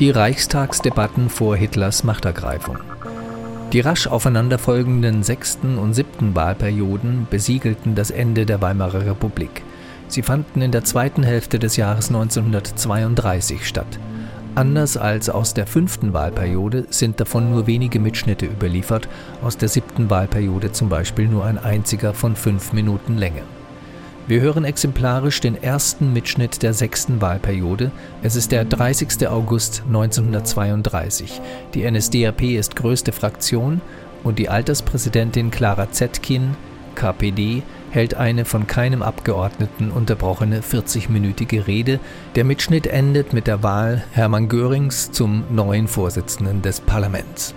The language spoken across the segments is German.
Die Reichstagsdebatten vor Hitlers Machtergreifung. Die rasch aufeinanderfolgenden sechsten und siebten Wahlperioden besiegelten das Ende der Weimarer Republik. Sie fanden in der zweiten Hälfte des Jahres 1932 statt. Anders als aus der fünften Wahlperiode sind davon nur wenige Mitschnitte überliefert, aus der siebten Wahlperiode zum Beispiel nur ein einziger von fünf Minuten Länge. Wir hören exemplarisch den ersten Mitschnitt der sechsten Wahlperiode. Es ist der 30. August 1932. Die NSDAP ist größte Fraktion und die Alterspräsidentin Clara Zetkin, KPD, hält eine von keinem Abgeordneten unterbrochene 40-minütige Rede. Der Mitschnitt endet mit der Wahl Hermann Görings zum neuen Vorsitzenden des Parlaments.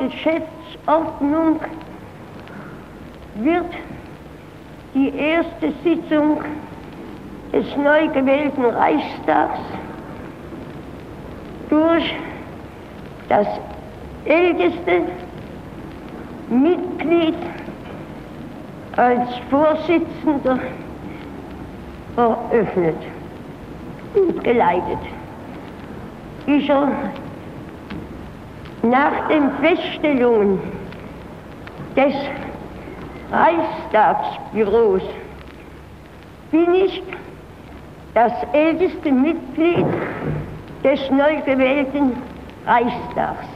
Geschäftsordnung wird die erste Sitzung des neu gewählten Reichstags durch das älteste Mitglied als Vorsitzender eröffnet und geleitet. Ich nach den Feststellungen des Reichstagsbüros bin ich das älteste Mitglied des neu gewählten Reichstags.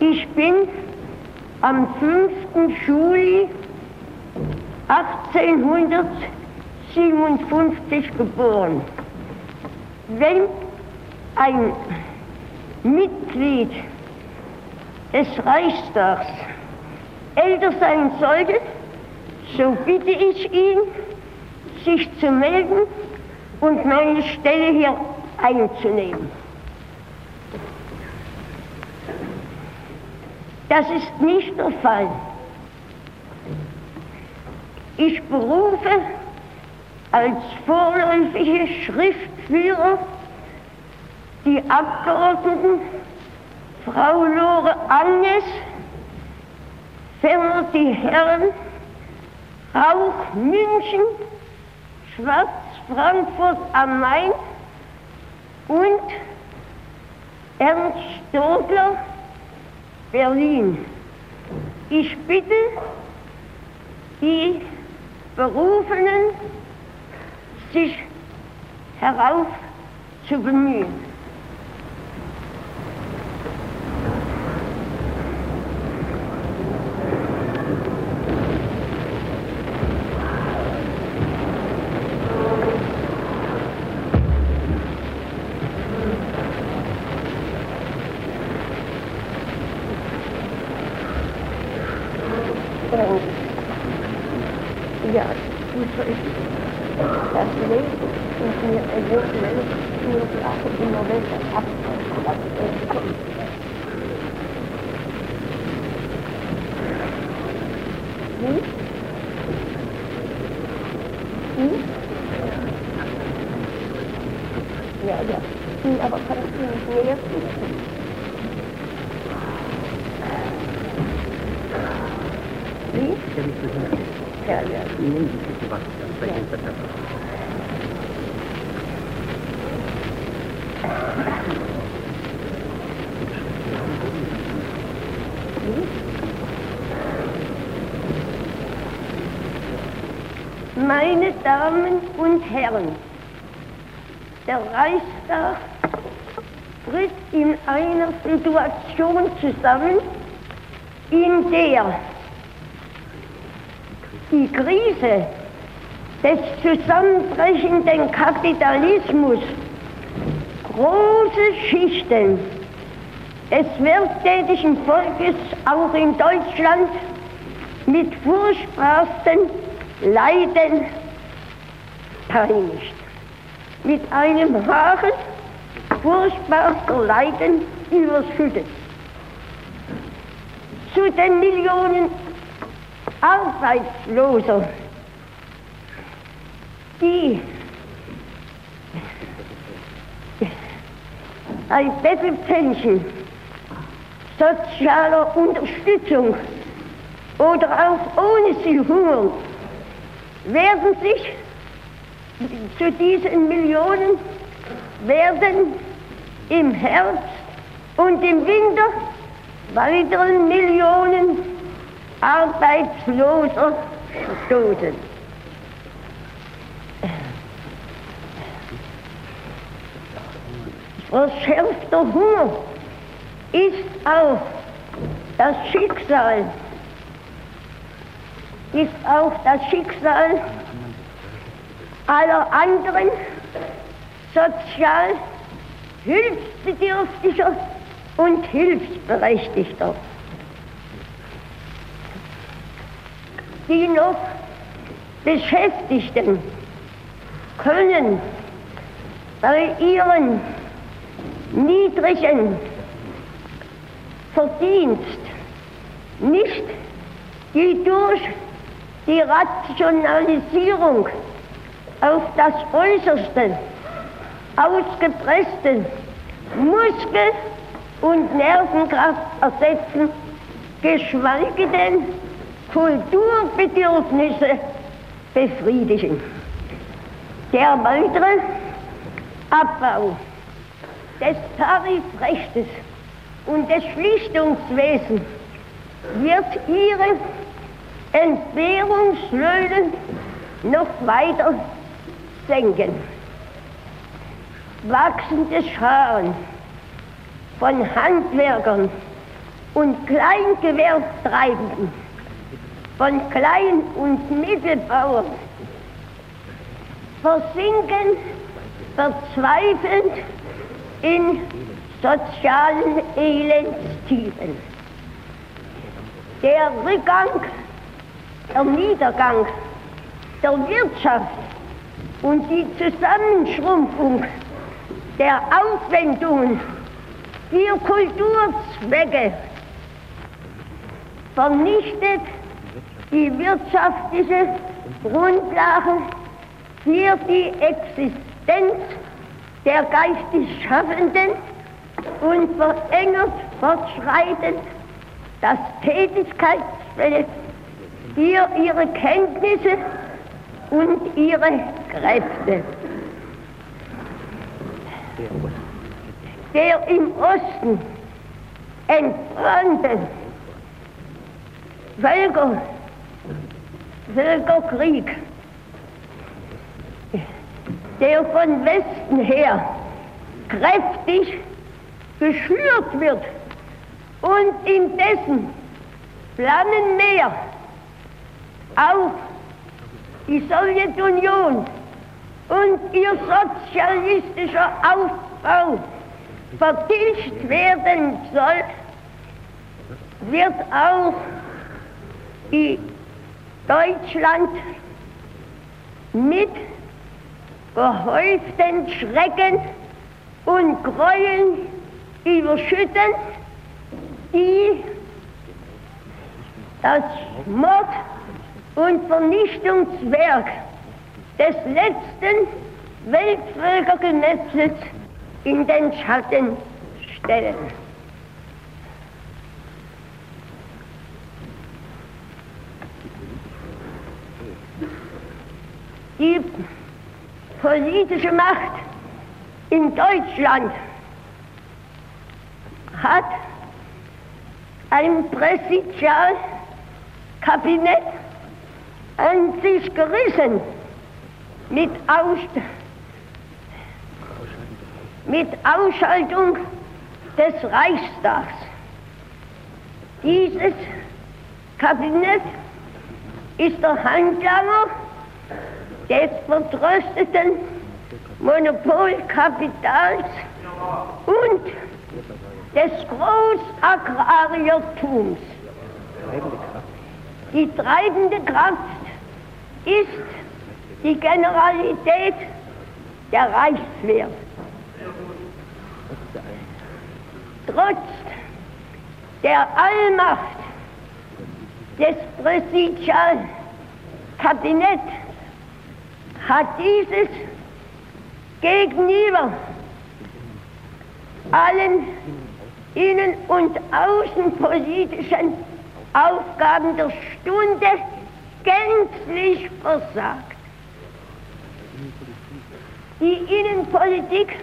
Ich bin am 5. Juli 1857 geboren. Wenn ein Mitglied des Reichstags älter sein sollte, so bitte ich ihn, sich zu melden und meine Stelle hier einzunehmen. Das ist nicht der Fall. Ich berufe als vorläufige Schriftführer die Abgeordneten Frau Lore Agnes, ferner die Herren Rauch München, Schwarz Frankfurt am Main und Ernst Stodler Berlin. Ich bitte die Berufenen, sich herauf zu bemühen. Yeah, yard, which yesterday, and I a with, and it was also in November, Meine Damen und Herren, der Reichstag tritt in einer Situation zusammen, in der die Krise des zusammenbrechenden Kapitalismus große Schichten des werktätigen Volkes auch in Deutschland mit furchtbarsten Leiden peinigt. mit einem Hafen furchtbarster Leiden überschüttet. Zu den Millionen Arbeitsloser, die ein Bettelpension sozialer Unterstützung oder auch ohne sie hungern, werden sich zu diesen Millionen werden im Herbst und im Winter weiteren Millionen Arbeitsloser stoßen. Verschärfter Hunger ist auch das Schicksal, ist auch das Schicksal aller anderen. Sozial hilfsbedürftiger und hilfsberechtigter, die noch Beschäftigten können bei ihren niedrigen Verdienst nicht die durch die Rationalisierung auf das Äußerste ausgepresste Muskel- und Nervenkraft ersetzen, geschweige denn Kulturbedürfnisse befriedigen. Der weitere Abbau des Tarifrechtes und des Schlichtungswesens wird ihre Entbehrungslöhne noch weiter senken. Wachsende Scharen von Handwerkern und Kleingewerbtreibenden, von Klein- und Mittelbauern versinken verzweifelnd in sozialen Elendstiefen. Der Rückgang, der Niedergang der Wirtschaft und die Zusammenschrumpfung der Aufwendungen für Kulturzwecke vernichtet die wirtschaftliche Grundlage für die Existenz der geistig Schaffenden und verengert fortschreitend das Tätigkeitsfeld für ihre Kenntnisse und ihre Kräfte. Der im Osten entbrannte Völker, Völkerkrieg, der von Westen her kräftig geschürt wird und indessen flammen mehr auf die Sowjetunion und ihr sozialistischer Aufbau vertilgt werden soll, wird auch die Deutschland mit gehäuften Schrecken und Gräueln überschütten, die das Mord und Vernichtungswerk des letzten Weltvölkergesetzes in den Schatten stellen. Die politische Macht in Deutschland hat ein Präsidialkabinett an sich gerissen mit, Aus mit Ausschaltung des Reichstags. Dieses Kabinett ist der Handlanger des vertrösteten Monopolkapitals und des Großagrariertums. Die treibende Kraft ist die Generalität der Reichswehr. Trotz der Allmacht des Präsidialkabinetts hat dieses gegenüber allen innen- und außenpolitischen Aufgaben der Stunde gänzlich versagt. Die Innenpolitik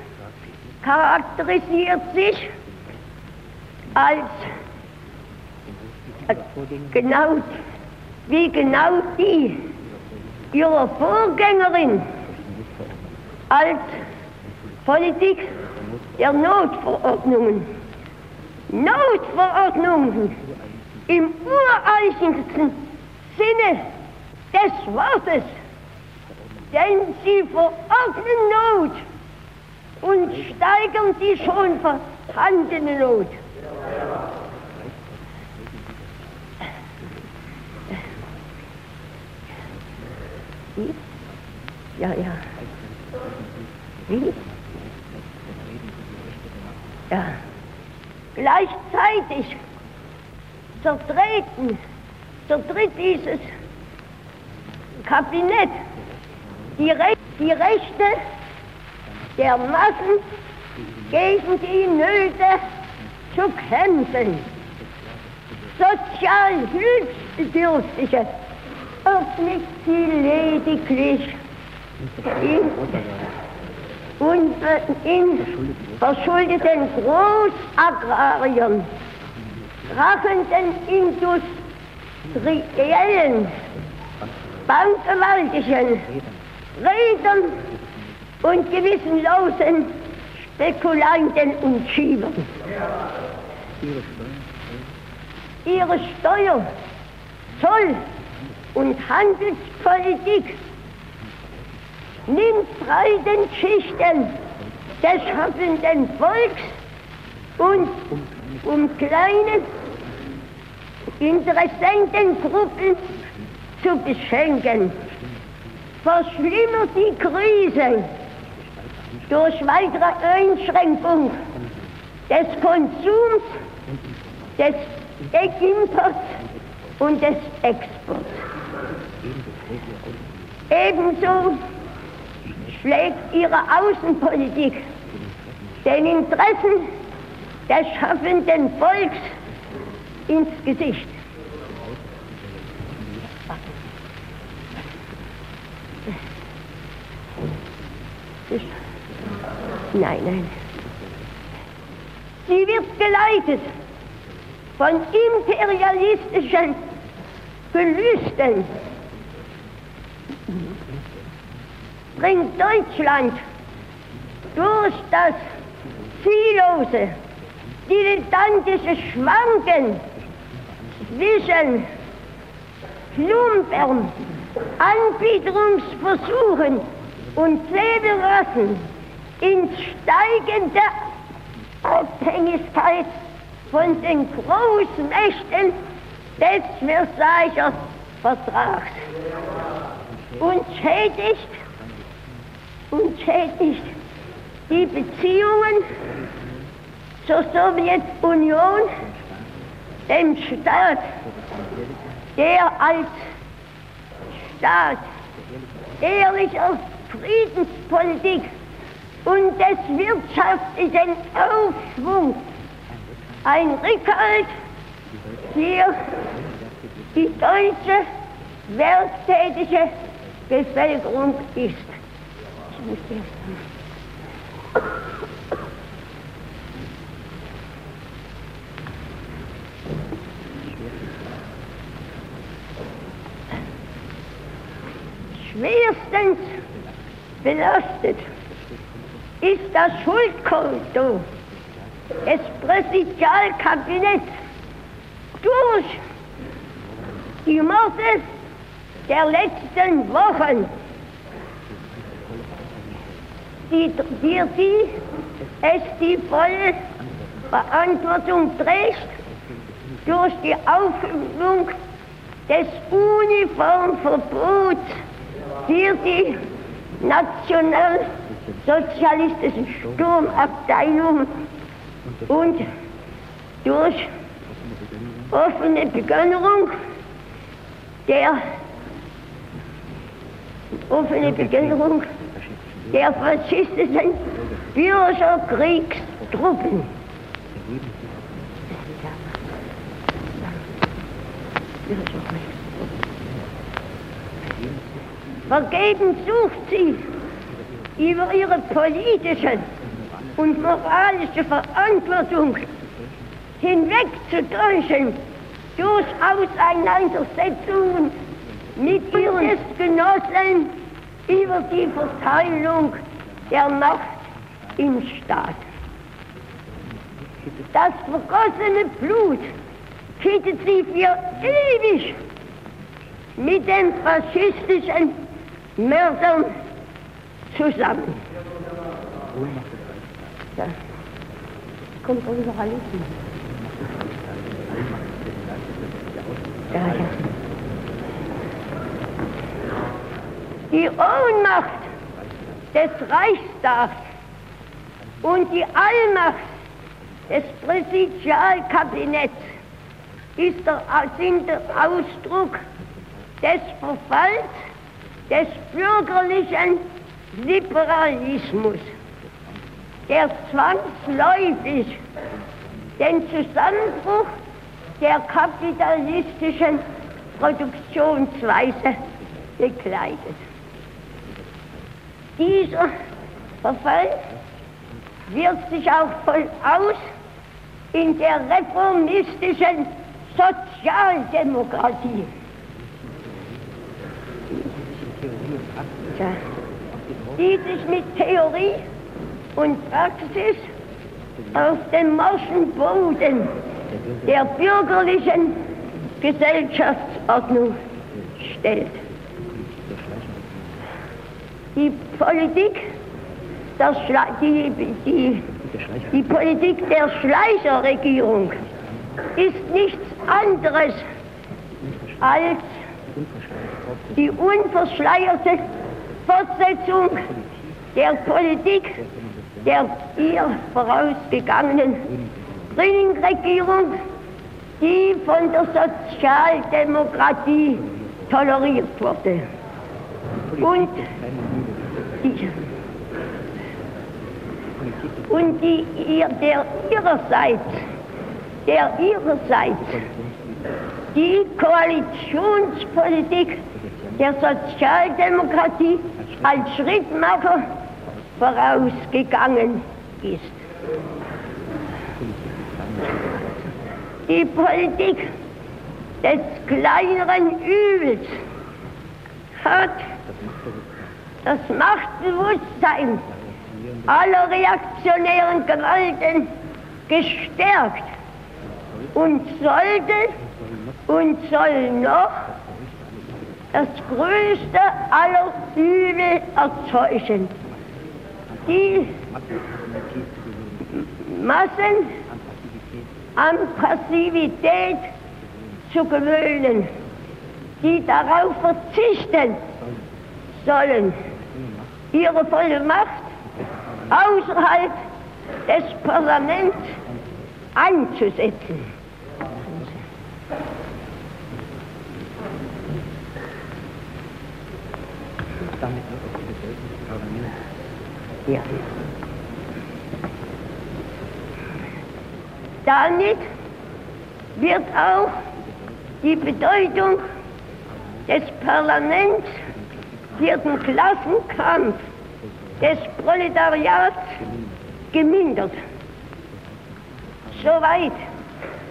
charakterisiert sich als genau, wie genau die ihrer Vorgängerin als Politik der Notverordnungen. Notverordnungen im ureigensten Sinne des Wortes, denn sie verordnen Not und steigern die schon vorhandene Not. Wie? Ja, ja. Wie? Ja. Gleichzeitig zertreten, zertritt dieses Kabinett die, Re die Rechte der Massen gegen die Nöte zu kämpfen. Sozial Hilfsbedürftige öffnet sie lediglich in, und, in verschuldeten Großagrarien, krachenden industriellen, bankgewaltigen Rädern und gewissenlosen Spekulanten und Schiebern. Ihre Steuer, Zoll und Handelspolitik nimmt breiten Schichten des schaffenden Volks und um kleine Interessentengruppen zu beschenken, verschlimmert die Krise durch weitere Einschränkung des Konsums, des Imports und des Exports. Ebenso schlägt ihre Außenpolitik den Interessen des schaffenden Volks ins Gesicht. Nein, nein. Sie wird geleitet von imperialistischen Gelüsten. Bringt Deutschland durch das ziellose, dilettantische Schwanken zwischen Schlumpern, Anbieterungsversuchen und Säbelrassen in steigende Abhängigkeit von den Großmächten des Versailler Vertrags. Und schädigt und schädigt die Beziehungen zur Sowjetunion, dem Staat, der als Staat ehrlicher Friedenspolitik und des wirtschaftlichen Aufschwungs ein Rückhalt. Für die deutsche werktätige Bevölkerung ist. Schwerstens belastet ist das Schuldkonto? Des Präsidialkabinetts durch. Die Morde der letzten Wochen, die, die, die es die volle Verantwortung trägt durch die Aufhebung des Uniformverbots für die national sozialistischen Sturmabteilung und durch offene Begönnerung der offene Begönnerung der faschistischen Bürgerkriegstruppen. Vergeben sucht sie über ihre politische und moralische Verantwortung hinwegzutäuschen durch Auseinandersetzungen mit ihren Genossen über die Verteilung der Macht im Staat. Das vergossene Blut kittet sie für ewig mit den faschistischen Mördern zusammen. Ja. Kommt überall hin. Ja, ja. Die Ohnmacht des Reichstags und die Allmacht des Präsidialkabinetts ist der, sind der Ausdruck des Verfalls des bürgerlichen Liberalismus, der zwangsläufig den Zusammenbruch der kapitalistischen Produktionsweise begleitet. Dieser Verfall wirkt sich auch voll aus in der reformistischen Sozialdemokratie. Die sich mit Theorie und Praxis auf den morschen Boden der bürgerlichen Gesellschaftsordnung stellt. Die Politik, der die, die, die Politik der Schleicherregierung ist nichts anderes als die unverschleierte Fortsetzung der Politik der ihr vorausgegangenen Ringregierung, die von der Sozialdemokratie toleriert wurde. Und die, und die ihr, der ihrerseits, der ihrerseits die Koalitionspolitik der Sozialdemokratie als Schrittmacher vorausgegangen ist. Die Politik des kleineren Übels hat das Machtbewusstsein aller reaktionären Gewalten gestärkt und sollte und soll noch das größte aller Übel erzeugen. Die Massen an Passivität zu gewöhnen, die darauf verzichten sollen, ihre volle Macht außerhalb des Parlaments einzusetzen. Ja. Damit wird auch die Bedeutung des Parlaments für den Klassenkampf des Proletariats gemindert. Soweit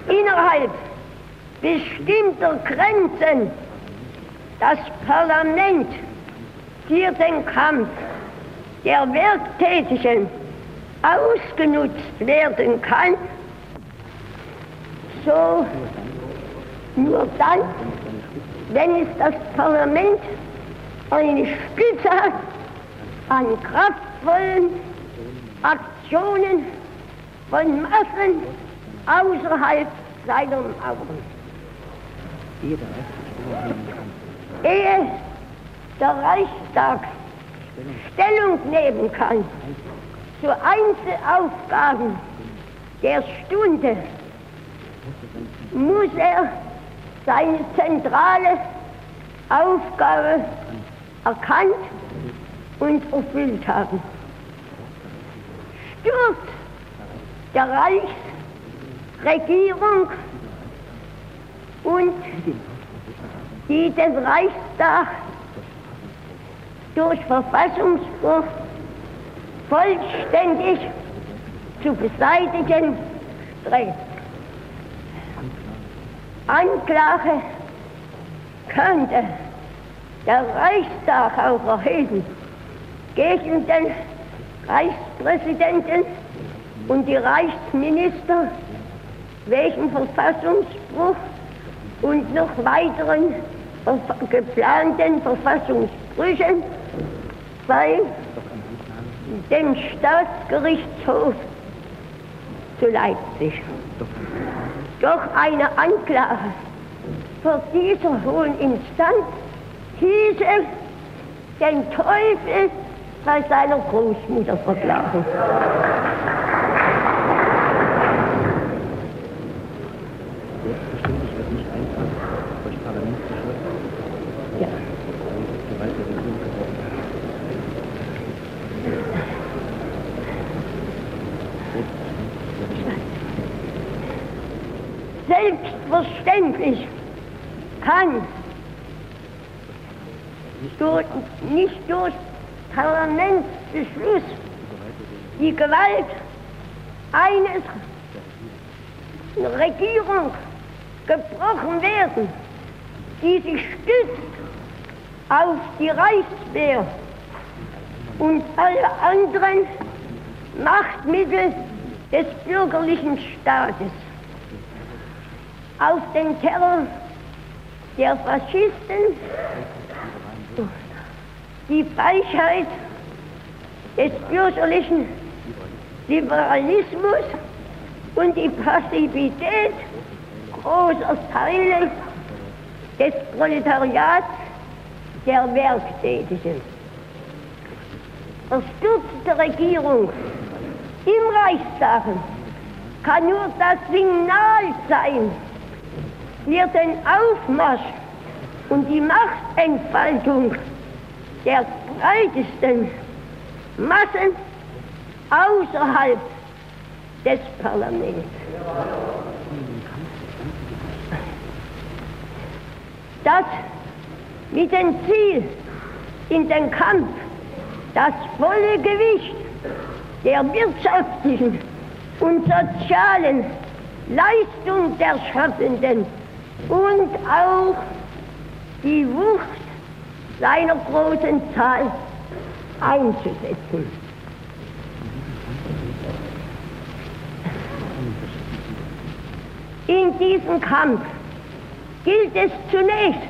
innerhalb bestimmter Grenzen das Parlament für den Kampf der Werktätigen ausgenutzt werden kann, so nur dann, wenn es das Parlament eine Spitze hat an kraftvollen Aktionen von Massen außerhalb seiner Mauern. Ehe der Reichstag Stellung nehmen kann zu Einzelaufgaben der Stunde, muss er seine zentrale Aufgabe erkannt und erfüllt haben. Stürzt der Reichsregierung und die den Reichstag durch Verfassungsbruch vollständig zu beseitigen strebt. Anklage könnte der Reichstag auch erheben gegen den Reichspräsidenten und die Reichsminister wegen Verfassungsbruch und noch weiteren geplanten Verfassungsbrüchen bei dem Staatsgerichtshof zu Leipzig. Doch eine Anklage vor dieser hohen Instanz hieße, den Teufel bei seiner Großmutter verklagen. Selbstverständlich wird nicht einfach durch Parlamentsbeschluss Ja. Gewalt der Regierung gebrochen. Selbstverständlich kann durch, nicht durch Parlamentsbeschluss die Gewalt eines Regierung gebrochen werden, die sich stützt auf die Reichswehr und alle anderen Machtmittel des bürgerlichen Staates. Auf den Terror der Faschisten, die Weichheit des bürgerlichen Liberalismus und die Passivität großer Teile des Proletariats der Werktätigen. Verstürzte Regierung im Reichstag kann nur das Signal sein für den Aufmarsch und die Machtentfaltung der breitesten Massen außerhalb des Parlaments. Das mit dem Ziel in den Kampf das volle Gewicht der wirtschaftlichen und sozialen Leistung der Schaffenden und auch die Wucht seiner großen Zahl einzusetzen. In diesem Kampf gilt es zunächst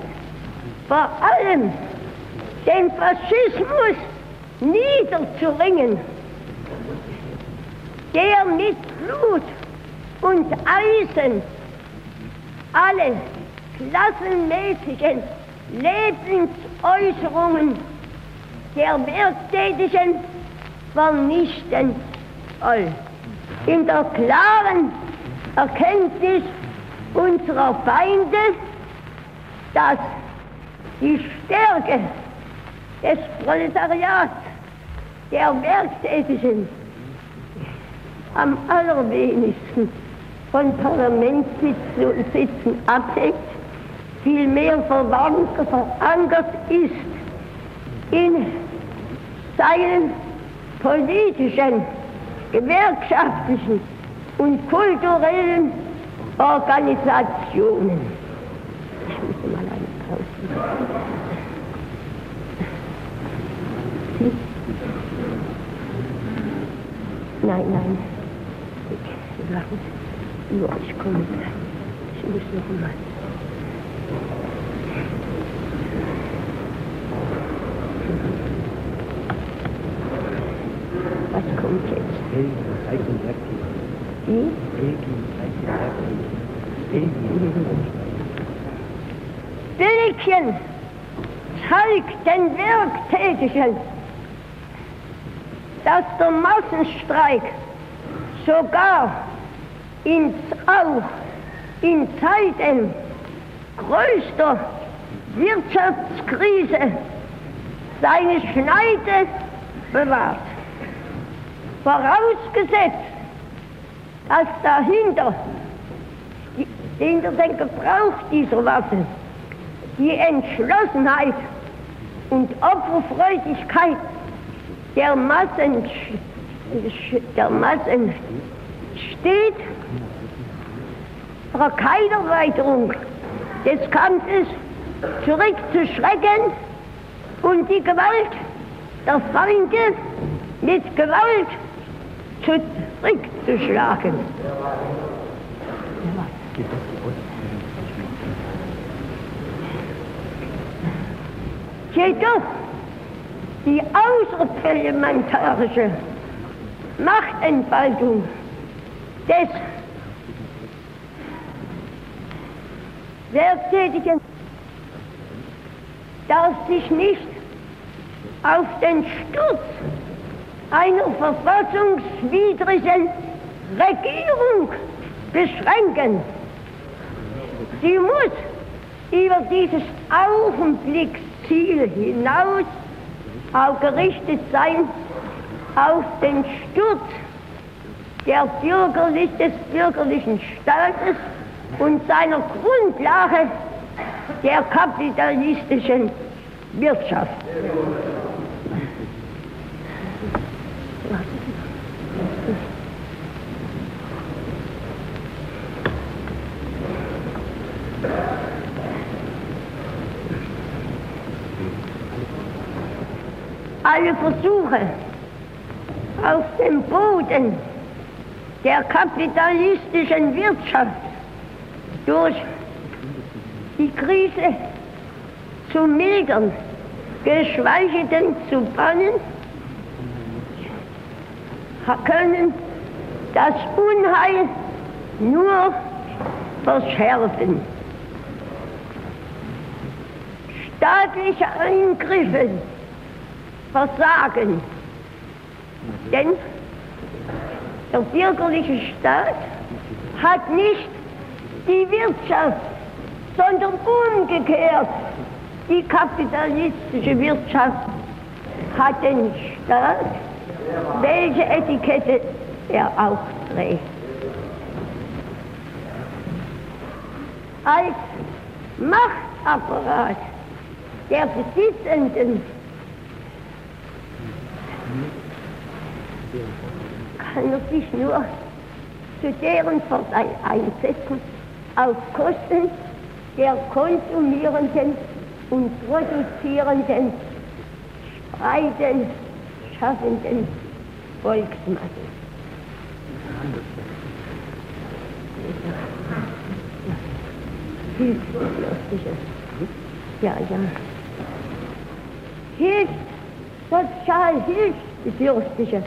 vor allem den Faschismus niederzuringen, der mit Blut und Eisen alle klassenmäßigen Lebensäußerungen der Werktätigen vernichten soll. In der klaren Erkenntnis unserer Feinde, dass die Stärke des Proletariats, der Werktätigen, am allerwenigsten von Parlamentssitzen abhängt, vielmehr verankert ist in seinen politischen, gewerkschaftlichen und kulturellen Organisationen. Ich muss mal eine Pause. Nein, nein. Ich. Ja, ich komme gleich. Ich muss noch mal. Was kommt jetzt? Belgien zeigt den Werktätigen. Wie? Belgien den Werktätigen. Belgien. Bildchen zeigt den Werktätigen dass der Massenstreik sogar in, auch in Zeiten größter Wirtschaftskrise seine Schneide bewahrt. Vorausgesetzt, dass dahinter, hinter den Gebrauch dieser Waffe die Entschlossenheit und Opferfreudigkeit der Massen, der Massen steht, vor keiner Erweiterung des Kampfes zurückzuschrecken und die Gewalt der Feinde mit Gewalt zurückzuschlagen. Jedoch die außerparlamentarische Machtentfaltung des Werktätigen darf sich nicht auf den Sturz einer verfassungswidrigen Regierung beschränken. Sie muss über dieses Augenblicksziel hinaus auch gerichtet sein auf den Sturz der bürgerlich, des bürgerlichen Staates und seiner Grundlage der kapitalistischen Wirtschaft. Alle Versuche auf dem Boden der kapitalistischen Wirtschaft durch die Krise zu mildern, geschweige denn zu bannen, können das Unheil nur verschärfen. Staatliche Eingriffe versagen, denn der bürgerliche Staat hat nicht die Wirtschaft, sondern umgekehrt. Die kapitalistische Wirtschaft hat den Staat, welche Etikette er auch trägt. Als Machtapparat der Besitzenden kann er sich nur zu deren Vorteil einsetzen, auf Kosten der konsumierenden und produzierenden, spreiten, schaffenden Volksmasse. Ja, ja. Hilft, sozial Hilfsbedürftige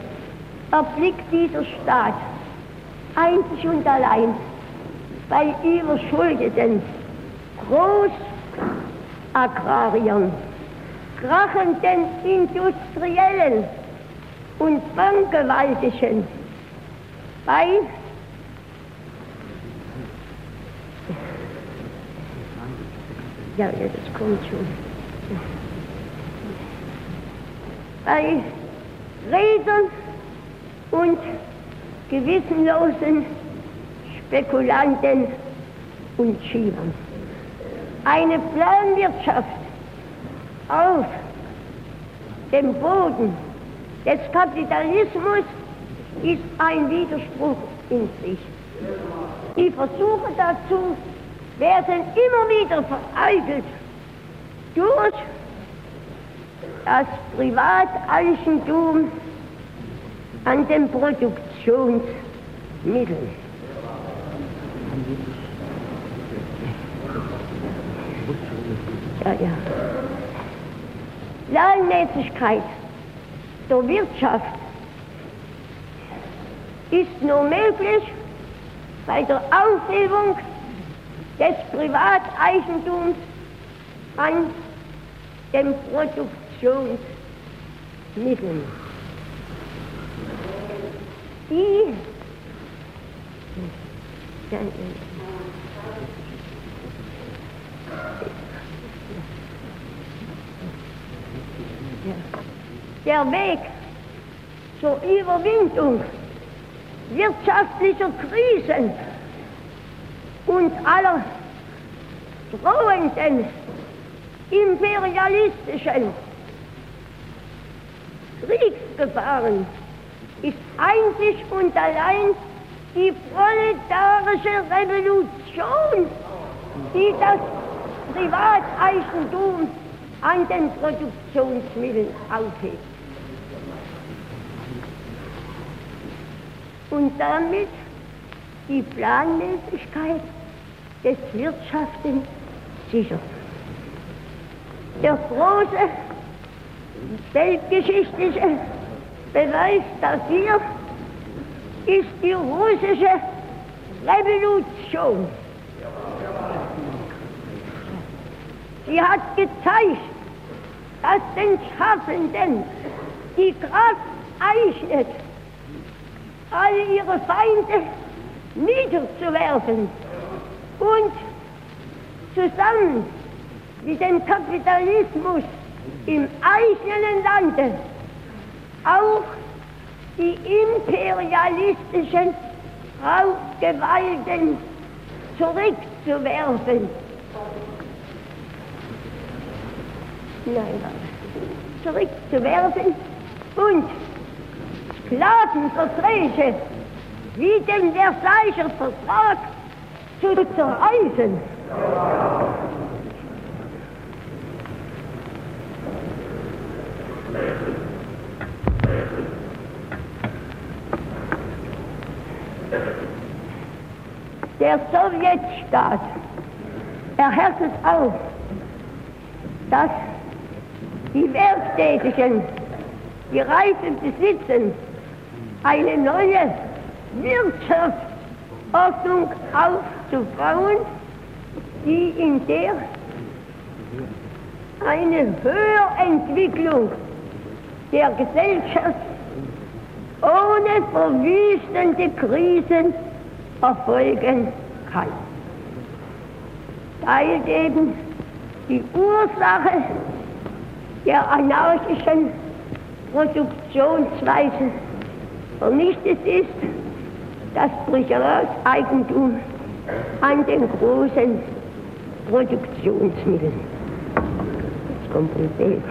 erblickt dieser Staat einzig und allein bei überschuldeten Großagrariern, krachenden Industriellen und Bankgewaltigen, bei ja, ja, das kommt schon. Bei Redern und gewissenlosen Spekulanten und Schiebern. Eine Planwirtschaft auf dem Boden des Kapitalismus ist ein Widerspruch in sich. Die Versuche dazu werden immer wieder vereitelt durch das Privateigentum an den Produktionsmitteln. Ja, ja. Planmäßigkeit der Wirtschaft ist nur möglich bei der Aufhebung des Privateigentums an den Produktionsmitteln. Ja, ja. Ja. Der Weg zur Überwindung wirtschaftlicher Krisen und aller drohenden imperialistischen Kriegsgefahren ist einzig und allein die proletarische Revolution, die das Privateigentum an den Produktionsmitteln aufhebt. Und damit die Planmäßigkeit des Wirtschaftens sichert. Der große weltgeschichtliche Beweis dafür ist die russische Revolution. Sie hat gezeigt, dass den Schaffenden die Kraft eignet, alle ihre Feinde niederzuwerfen und zusammen mit dem Kapitalismus im eigenen Lande auch die imperialistischen Raubgewalten zurückzuwerfen. Nein, zurückzuwerfen und Sklavenverträge wie den Versailler Vertrag zu zerreißen. Der Sowjetstaat. Erhärtet auf, dass die Werktätigen, die Reifen besitzen, eine neue Wirtschaftsordnung aufzubauen, die in der eine Höherentwicklung der Gesellschaft ohne verwüstende Krisen erfolgen kann. Teilt eben die Ursache der anarchischen Produktionsweise vernichtet ist, das Eigentum an den großen Produktionsmitteln. Jetzt kommt ein Bild.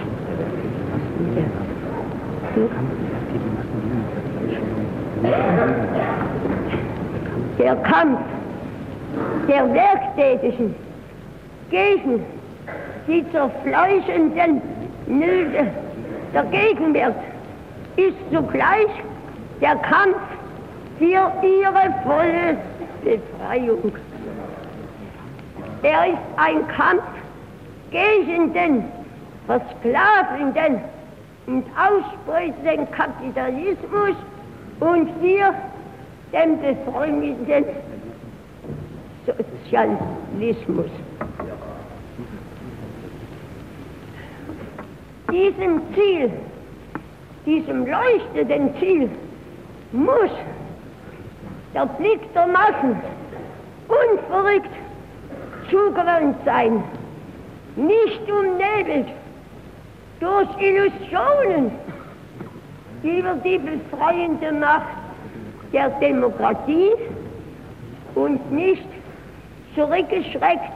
Der Kampf der Werktätigen gegen die zerfleischenden Nöte der Gegenwart ist zugleich der Kampf für ihre volle Befreiung. Er ist ein Kampf gegen den versklavenden und ausbeutenden Kapitalismus und für den befreundeten Sozialismus. Diesem Ziel, diesem leuchtenden Ziel muss der Blick der Massen unverrückt zugewandt sein, nicht umnebelt durch Illusionen über die befreiende Macht der Demokratie und nicht zurückgeschreckt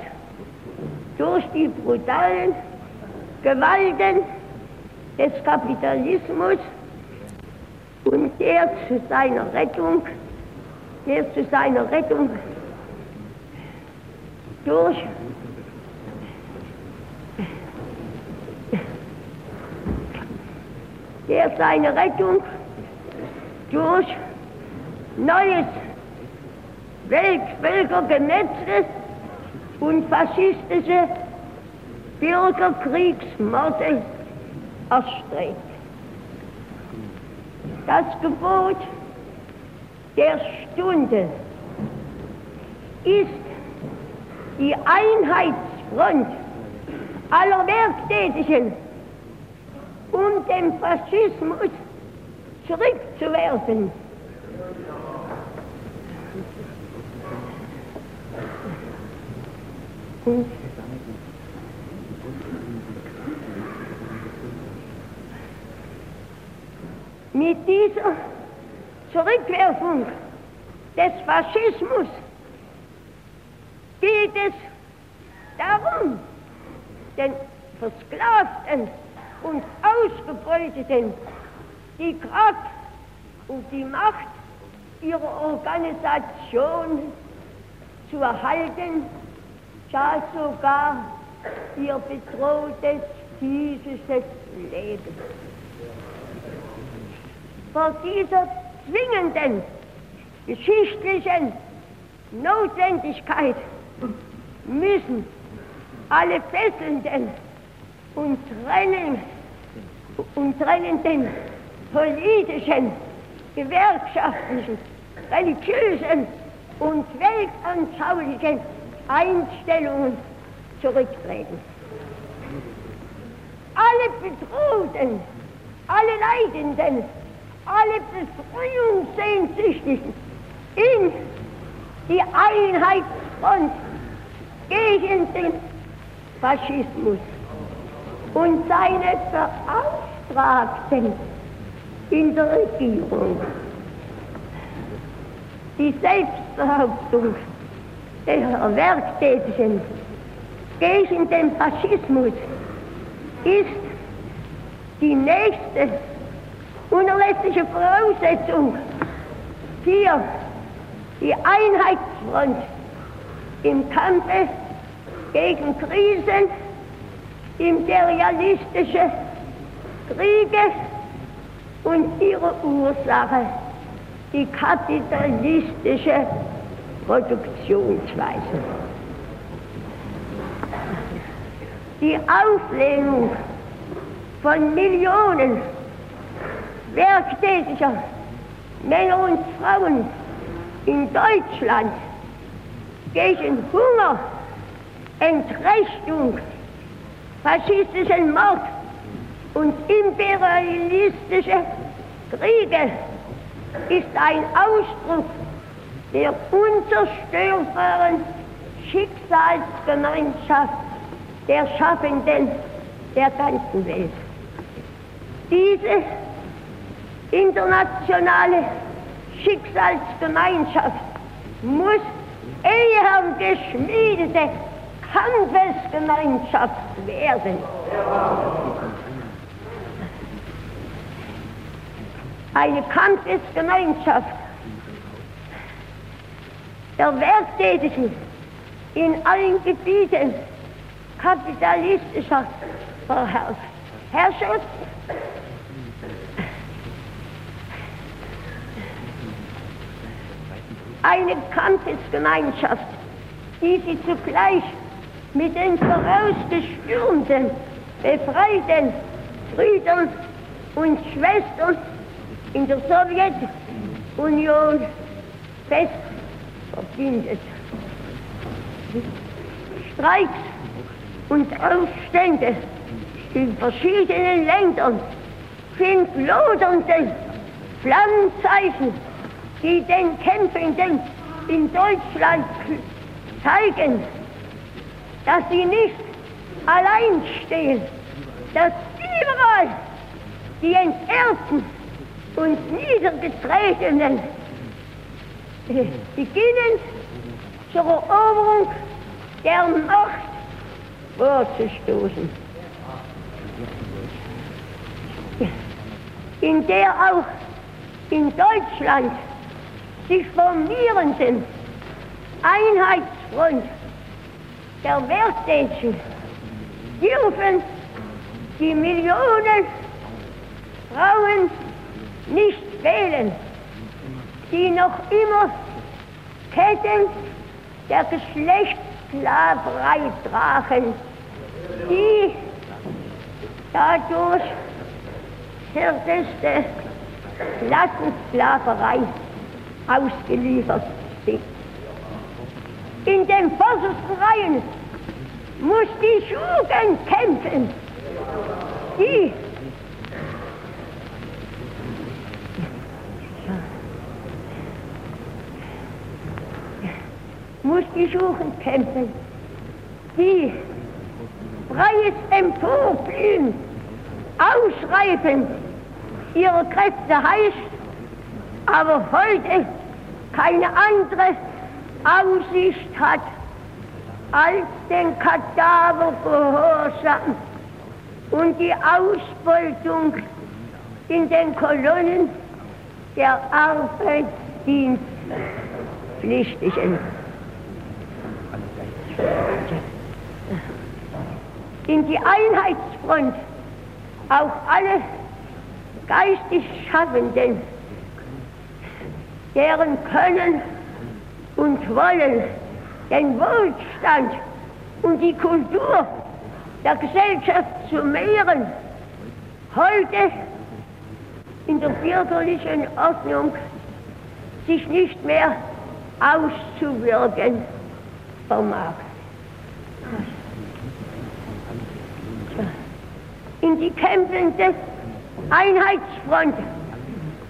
durch die brutalen Gewalten des Kapitalismus und der zu seiner Rettung, der zu seiner Rettung durch der seine Rettung durch neues Weltvölkergenetzes und faschistische Bürgerkriegsmorde erstrebt. Das Gebot der Stunde ist die Einheitsfront aller Werktätigen, um den Faschismus zurückzuwerfen. Und mit dieser Zurückwerfung des Faschismus geht es darum, den Versklavten und Ausgebeuteten die Kraft und die Macht ihrer Organisation zu erhalten, ja sogar ihr bedrohtes physisches Leben. Vor dieser zwingenden geschichtlichen Notwendigkeit müssen alle fesselnden und, trennen, und trennenden politischen, gewerkschaftlichen, religiösen und weltanschaulichen Einstellungen zurücktreten. Alle Bedrohten, alle Leidenden, alle Befreiungssehnsüchtigen in die Einheitsfront gegen den Faschismus und seine Beauftragten in der Regierung. Die Selbstbehauptung der Werktätigen gegen den Faschismus ist die nächste unerlässliche Voraussetzung für die Einheitsfront im Kampfe gegen Krisen, imperialistische Kriege und ihre Ursache, die kapitalistische Produktionsweise. Die Auflehnung von Millionen werktätiger Männer und Frauen in Deutschland gegen Hunger, Entrechtung, faschistischen Mord und imperialistische Kriege ist ein Ausdruck der unzerstörbaren Schicksalsgemeinschaft der Schaffenden der ganzen Welt. Diese internationale Schicksalsgemeinschaft muss eher geschmiedete Kampfesgemeinschaft werden. Eine Kampfesgemeinschaft der Werktätigen in allen Gebieten kapitalistischer Herrschaft eine Kampfesgemeinschaft, die sie zugleich mit den vorausgestürmten, befreiten Brüdern und Schwestern in der Sowjetunion fest verbindet. Streiks und Aufstände in verschiedenen Ländern sind lodernde Flammenzeichen die den Kämpfenden in Deutschland zeigen, dass sie nicht allein stehen, dass überall die Enterbten und Niedergetretenen beginnen zur Eroberung der Macht vorzustoßen, in der auch in Deutschland sich formierenden Einheitsfront der Werktätigen dürfen die Millionen Frauen nicht wählen, die noch immer Ketten der Geschlechtssklaverei tragen, die dadurch härteste Klassensklaverei ausgeliefert sind. In den vordersten Reihen muss die Jugend kämpfen, die muss die Schuchen kämpfen, die freies Emporblühen, ausreifen ihre Kräfte heißt, aber heute keine andere Aussicht hat, als den Kadavergehorsam und die Ausbeutung in den Kolonnen der Arbeitsdienstpflichtigen. In die Einheitsfront auch alle geistig Schaffenden, deren Können und Wollen den Wohlstand und die Kultur der Gesellschaft zu mehren, heute in der bürgerlichen Ordnung sich nicht mehr auszuwirken vermag. In die kämpfende Einheitsfront,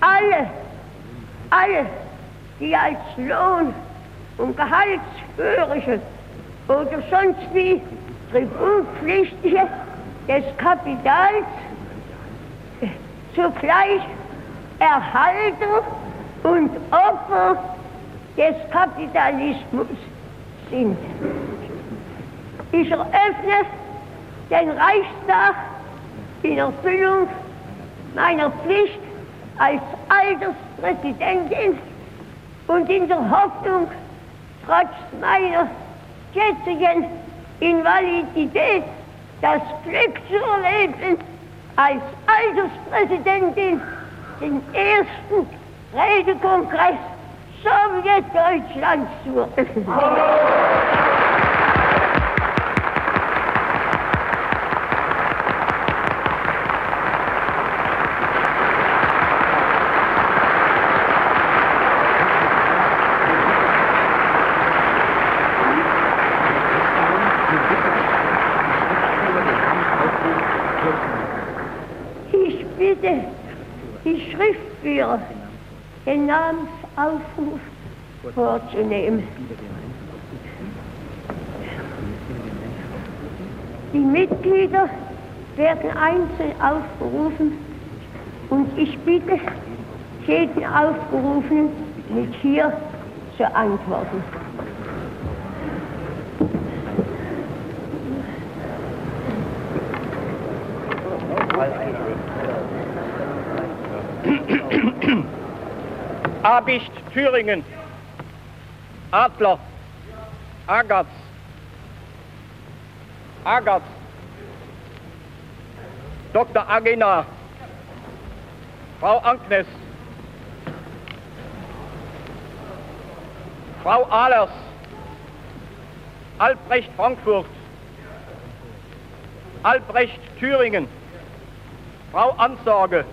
alle, alle, die als Lohn- und Gehaltshörige oder sonst wie Tributpflichtige des Kapitals zugleich Erhalter und Opfer des Kapitalismus sind. Ich eröffne den Reichstag in Erfüllung meiner Pflicht als Alterspräsidentin und in der Hoffnung, trotz meiner jetzigen Invalidität das Glück zu erleben, als Alterspräsidentin den ersten Redekongress Sowjetdeutschlands zu eröffnen. Schriftführer den Namensaufruf vorzunehmen. Die Mitglieder werden einzeln aufgerufen und ich bitte jeden Aufgerufenen mit hier zu antworten. Abicht, Thüringen, Adler, Agatz, Agatz, Dr. Agena, Frau Agnes, Frau Ahlers, Albrecht Frankfurt, Albrecht Thüringen, Frau Ansorge,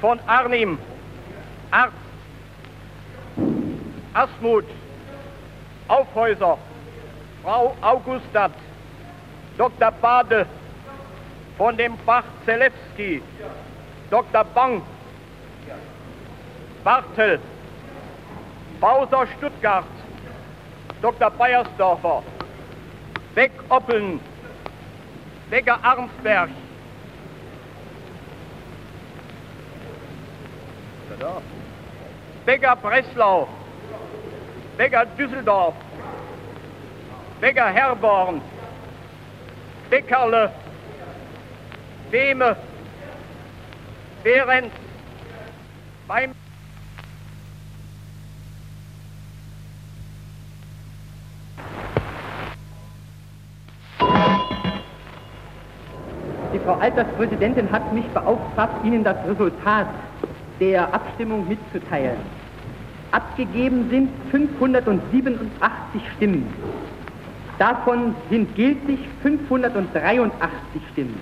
von Arnim, Arzt, Asmuth, Aufhäuser, Frau Augustat, Dr. Bade, von dem Bach Zelewski, Dr. Bang, Bartel, Bauser Stuttgart, Dr. Beiersdorfer, Beck Oppeln, Becker Arnsberg, Becker Breslau, Becker Düsseldorf, Becker Herborn, Beckerle, Behme, Behrens, beim Die Frau Alterspräsidentin hat mich beauftragt, Ihnen das Resultat der Abstimmung mitzuteilen. Abgegeben sind 587 Stimmen. Davon sind gültig 583 Stimmen.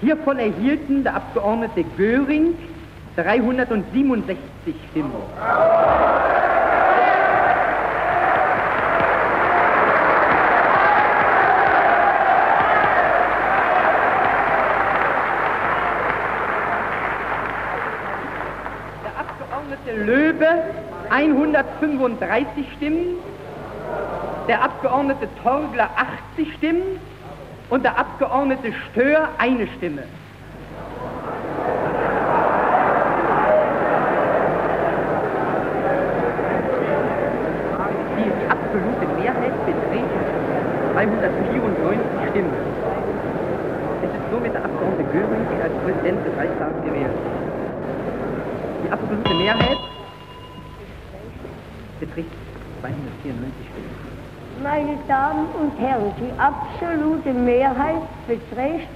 Hiervon erhielten der Abgeordnete Göring 367 Stimmen. Der Abgeordnete Löbe 135 Stimmen, der Abgeordnete Torgler 80 Stimmen und der Abgeordnete Stör eine Stimme. Die, die absolute Mehrheit beträgt 294 Stimmen. Es ist somit der Abgeordnete Göring als Präsident des Reichstags gewählt. Die absolute Mehrheit beträgt 294 Stimmen. Meine Damen und Herren, die absolute Mehrheit beträgt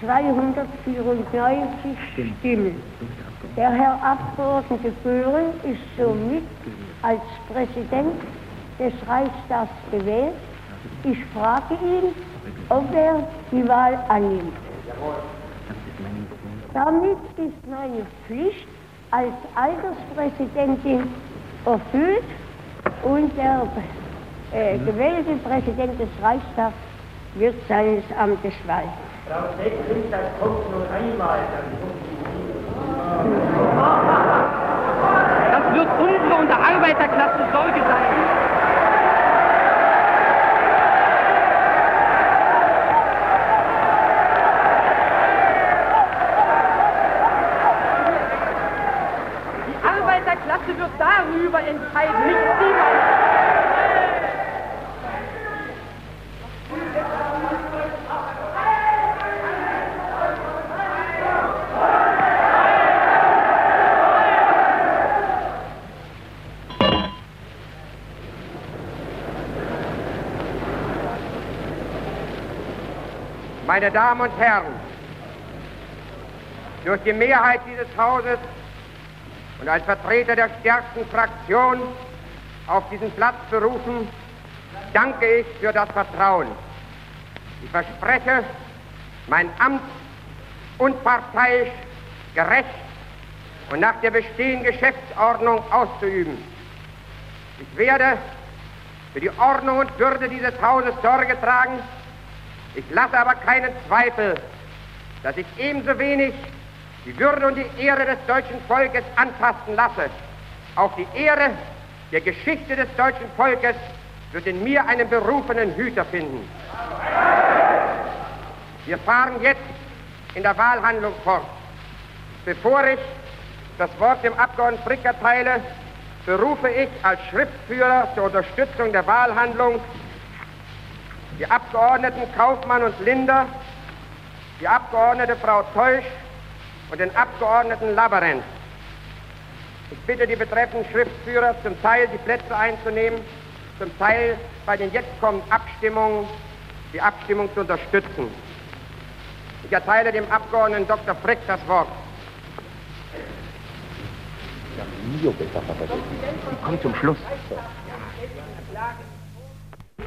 294 Stimmen. Der Herr Abgeordnete Göring ist somit als Präsident des Reichstags gewählt. Ich frage ihn, ob er die Wahl annimmt. Damit ist meine Pflicht als Alterspräsidentin erfüllt und der äh, gewählte Präsident des Reichstags wird seines Amtes. Frau Settling, das kommt nur einmal, dann kommt Das wird unsere und der Arbeiterklasse Sorge sein. Die Arbeiterklasse wird darüber entscheiden, nicht Sie, meine Meine Damen und Herren, durch die Mehrheit dieses Hauses und als Vertreter der stärksten Fraktion auf diesen Platz berufen, danke ich für das Vertrauen. Ich verspreche, mein Amt unparteiisch, gerecht und nach der bestehenden Geschäftsordnung auszuüben. Ich werde für die Ordnung und Würde dieses Hauses Sorge tragen. Ich lasse aber keinen Zweifel, dass ich ebenso wenig die Würde und die Ehre des deutschen Volkes antasten lasse. Auch die Ehre der Geschichte des deutschen Volkes wird in mir einen berufenen Hüter finden. Wir fahren jetzt in der Wahlhandlung fort. Bevor ich das Wort dem Abgeordneten Frick erteile, berufe ich als Schriftführer zur Unterstützung der Wahlhandlung die Abgeordneten Kaufmann und Linder, die Abgeordnete Frau Teusch und den Abgeordneten Labyrinth. Ich bitte die betreffenden Schriftführer, zum Teil die Plätze einzunehmen, zum Teil bei den jetzt kommenden Abstimmungen die Abstimmung zu unterstützen. Ich erteile dem Abgeordneten Dr. Frick das Wort. Kommt zum Schluss.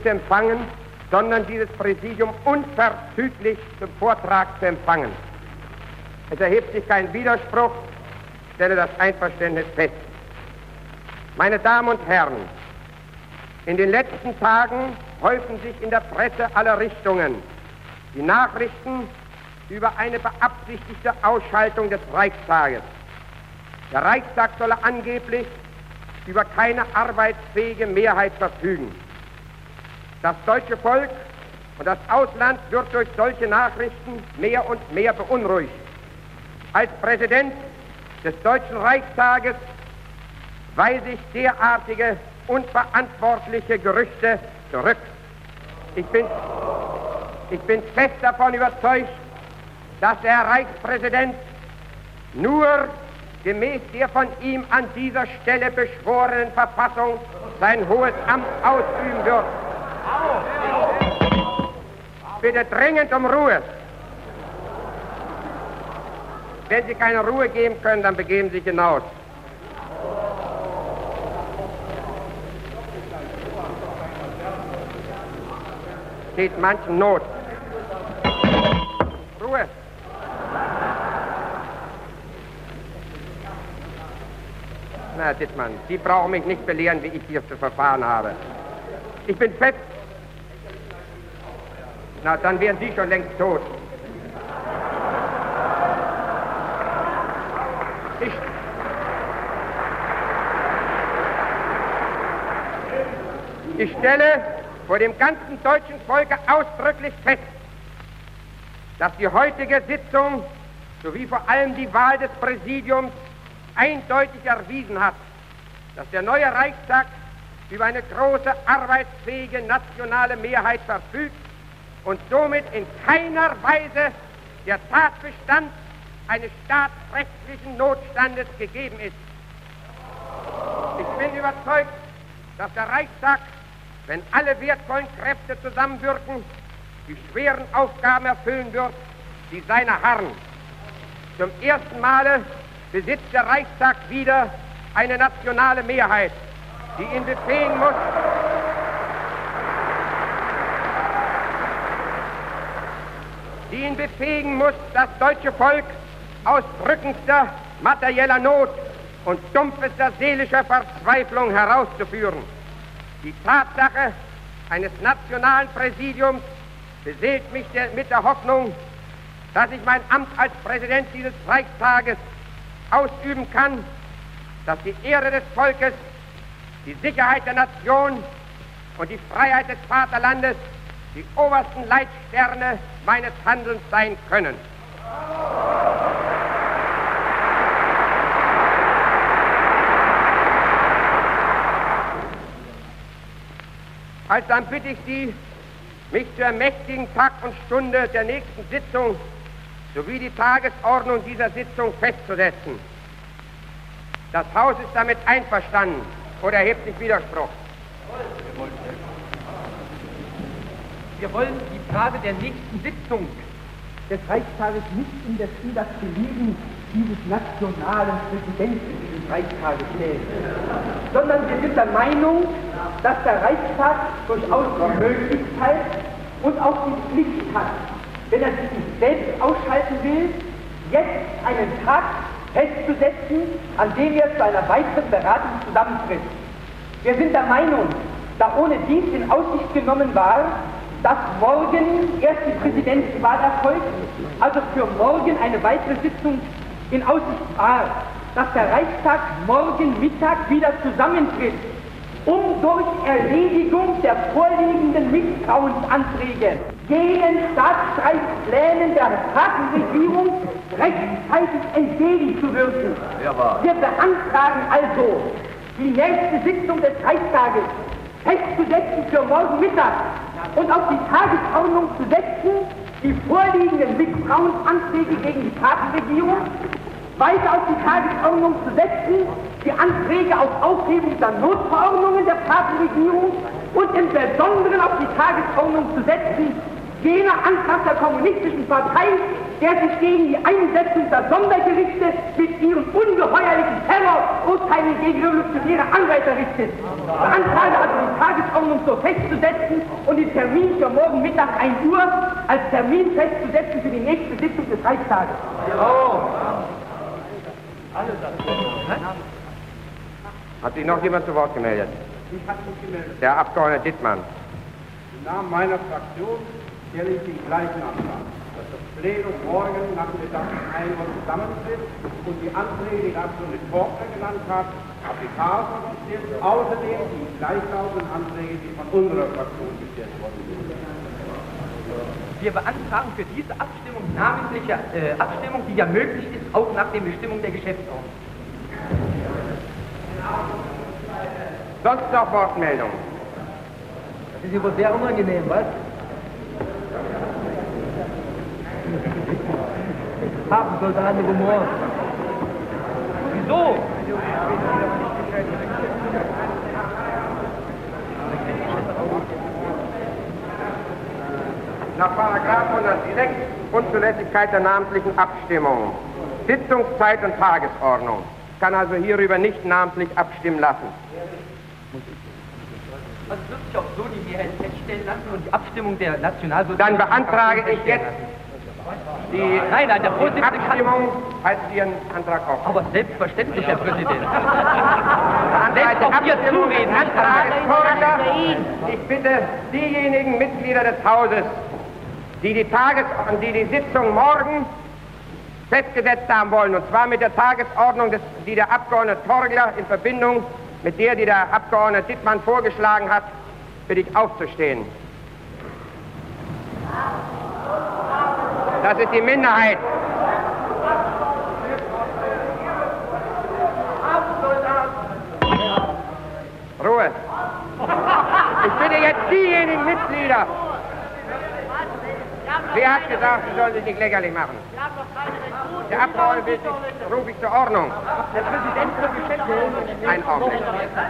Zu empfangen, sondern dieses Präsidium unverzüglich zum Vortrag zu empfangen. Es erhebt sich kein Widerspruch, stelle das Einverständnis fest. Meine Damen und Herren, in den letzten Tagen häufen sich in der Presse aller Richtungen die Nachrichten über eine beabsichtigte Ausschaltung des Reichstages. Der Reichstag solle angeblich über keine arbeitsfähige Mehrheit verfügen. Das deutsche Volk und das Ausland wird durch solche Nachrichten mehr und mehr beunruhigt. Als Präsident des Deutschen Reichstages weise ich derartige unverantwortliche Gerüchte zurück. Ich bin, ich bin fest davon überzeugt, dass der Reichspräsident nur gemäß der von ihm an dieser Stelle beschworenen Verfassung sein hohes Amt ausüben wird. Bitte dringend um Ruhe. Wenn Sie keine Ruhe geben können, dann begeben Sie sich hinaus. Steht manchen Not. Ruhe. Na, Dittmann, Sie brauchen mich nicht belehren, wie ich hier zu verfahren habe. Ich bin fest. Na, dann wären Sie schon längst tot. Ich, ich stelle vor dem ganzen deutschen Volke ausdrücklich fest, dass die heutige Sitzung sowie vor allem die Wahl des Präsidiums eindeutig erwiesen hat, dass der neue Reichstag über eine große arbeitsfähige nationale Mehrheit verfügt und somit in keiner Weise der Tatbestand eines staatsrechtlichen Notstandes gegeben ist. Ich bin überzeugt, dass der Reichstag, wenn alle wertvollen Kräfte zusammenwirken, die schweren Aufgaben erfüllen wird, die seine harren. Zum ersten Male besitzt der Reichstag wieder eine nationale Mehrheit, die ihn befähigen muss, die ihn befähigen muss, das deutsche Volk aus drückendster materieller Not und dumpfester seelischer Verzweiflung herauszuführen. Die Tatsache eines nationalen Präsidiums beseelt mich der, mit der Hoffnung, dass ich mein Amt als Präsident dieses Reichstages ausüben kann, dass die Ehre des Volkes, die Sicherheit der Nation und die Freiheit des Vaterlandes die obersten Leitsterne meines Handelns sein können. Alsdann bitte ich Sie, mich zu ermächtigen, Tag und Stunde der nächsten Sitzung sowie die Tagesordnung dieser Sitzung festzusetzen. Das Haus ist damit einverstanden oder erhebt sich Widerspruch? Wir wollen die Frage der nächsten Sitzung des Reichstages nicht in in das Belieben dieses nationalen Präsidenten dieses Reichstages stellen, sondern wir sind der Meinung, dass der Reichstag durchaus die Möglichkeit und auch die Pflicht hat, wenn er sich nicht selbst ausschalten will, jetzt einen Tag festzusetzen, an dem er zu einer weiteren Beratung zusammentritt. Wir sind der Meinung, da ohne dies in Aussicht genommen war, dass morgen erst die Präsidentenwahl erfolgt, also für morgen eine weitere Sitzung in Aussicht war, dass der Reichstag morgen Mittag wieder zusammentritt, um durch Erledigung der vorliegenden Misstrauensanträge jenen Staatsstreichplänen der Staatenregierung rechtzeitig entgegenzuwirken. Wir beantragen also, die nächste Sitzung des Reichstages festzusetzen für morgen Mittag und auf die Tagesordnung zu setzen, die vorliegenden Misstrauensanträge gegen die Staatenregierung weiter auf die Tagesordnung zu setzen, die Anträge auf Aufhebung der Notverordnungen der Staatenregierung und im Besonderen auf die Tagesordnung zu setzen, jener Antrag der kommunistischen Partei, der sich gegen die Einsetzung der Sondergerichte mit ihren ungeheuerlichen Terrorurteilen gegen revolutionäre Anwärter richtet. Beantrage also die Tagesordnung so festzusetzen und den Termin für morgen Mittag 1 Uhr als Termin festzusetzen für die nächste Sitzung des Reichstages. Oh. Hat sich noch jemand zu Wort gemeldet? Ich habe mich gemeldet. Der Abgeordnete Dittmann. Im Namen meiner Fraktion stelle ich den gleichen Antrag, dass das Plenum morgen Nachmittag um 1 Uhr zusammentritt und die Anträge, die dazu mit Vorschlag genannt hat, auf die Tagesordnung steht, außerdem die gleichlautenden Anträge, die von unserer Fraktion gestellt worden sind. Wir beantragen für diese Abstimmung namentliche äh, Abstimmung, die ja möglich ist, auch nach der Bestimmung der Geschäftsordnung. Sonst noch Wortmeldungen? Das ist aber sehr unangenehm, was? Haben Soldaten Humor. Wieso? Nach Paragraph 106 Unzulässigkeit der namentlichen Abstimmung. Sitzungszeit und Tagesordnung. Ich kann also hierüber nicht namentlich abstimmen lassen. Also wird sich auch so die Mehrheit feststellen lassen und die Abstimmung der Nationalsozialisten... Dann beantrage ich jetzt die, Nein, nein, der die Vorsitzende kann... Abstimmung als Ihren Antrag auf. Aber selbstverständlich, Herr Präsident. Die auch hier Abstimmung zureden, nicht anders. Antrages Ich bitte diejenigen Mitglieder des Hauses, die die, Tages die, die Sitzung morgen festgesetzt haben wollen, und zwar mit der Tagesordnung, des, die der Abgeordnete Torgler in Verbindung mit der, die der Abgeordnete Dittmann vorgeschlagen hat, bitte ich aufzustehen. Das ist die Minderheit. Ruhe. Ich bitte jetzt diejenigen Mitglieder. Wer hat gesagt, sie sollen sich nicht lächerlich machen? Der Abgeordnete rufe ich zur Ordnung. Ein Augenblick.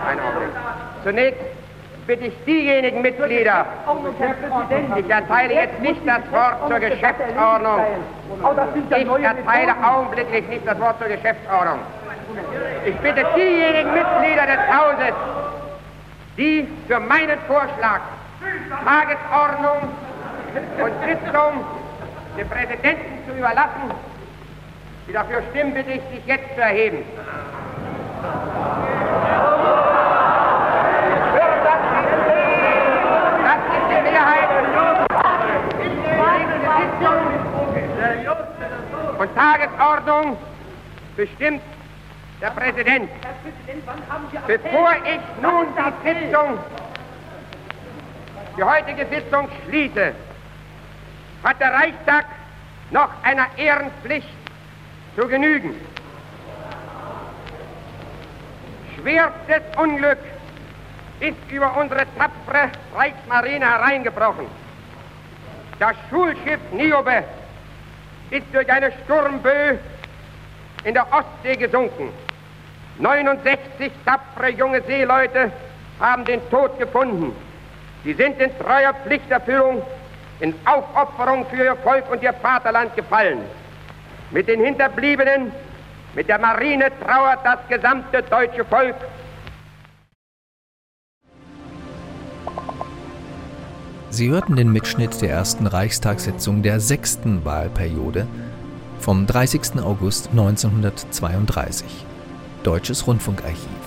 Ein Augenblick. Zunächst bitte ich diejenigen Mitglieder, ich erteile jetzt nicht das Wort zur Geschäftsordnung. Ich erteile augenblicklich nicht das Wort zur Geschäftsordnung. Ich bitte diejenigen Mitglieder des Hauses, die für meinen Vorschlag Tagesordnung und Sitzung dem Präsidenten zu überlassen, die dafür stimmen, bitte ich, sich jetzt zu erheben. Das ist die Mehrheit. Und Tagesordnung bestimmt der Präsident. Bevor ich nun die Sitzung, die heutige Sitzung schließe, hat der Reichstag noch einer Ehrenpflicht zu genügen. Schwerstes Unglück ist über unsere tapfere Reichsmarine hereingebrochen. Das Schulschiff Niobe ist durch eine Sturmböe in der Ostsee gesunken. 69 tapfere junge Seeleute haben den Tod gefunden. Sie sind in treuer Pflichterfüllung, in Aufopferung für ihr Volk und ihr Vaterland gefallen. Mit den Hinterbliebenen, mit der Marine trauert das gesamte deutsche Volk. Sie hörten den Mitschnitt der ersten Reichstagssitzung der sechsten Wahlperiode vom 30. August 1932. Deutsches Rundfunkarchiv.